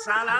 Sa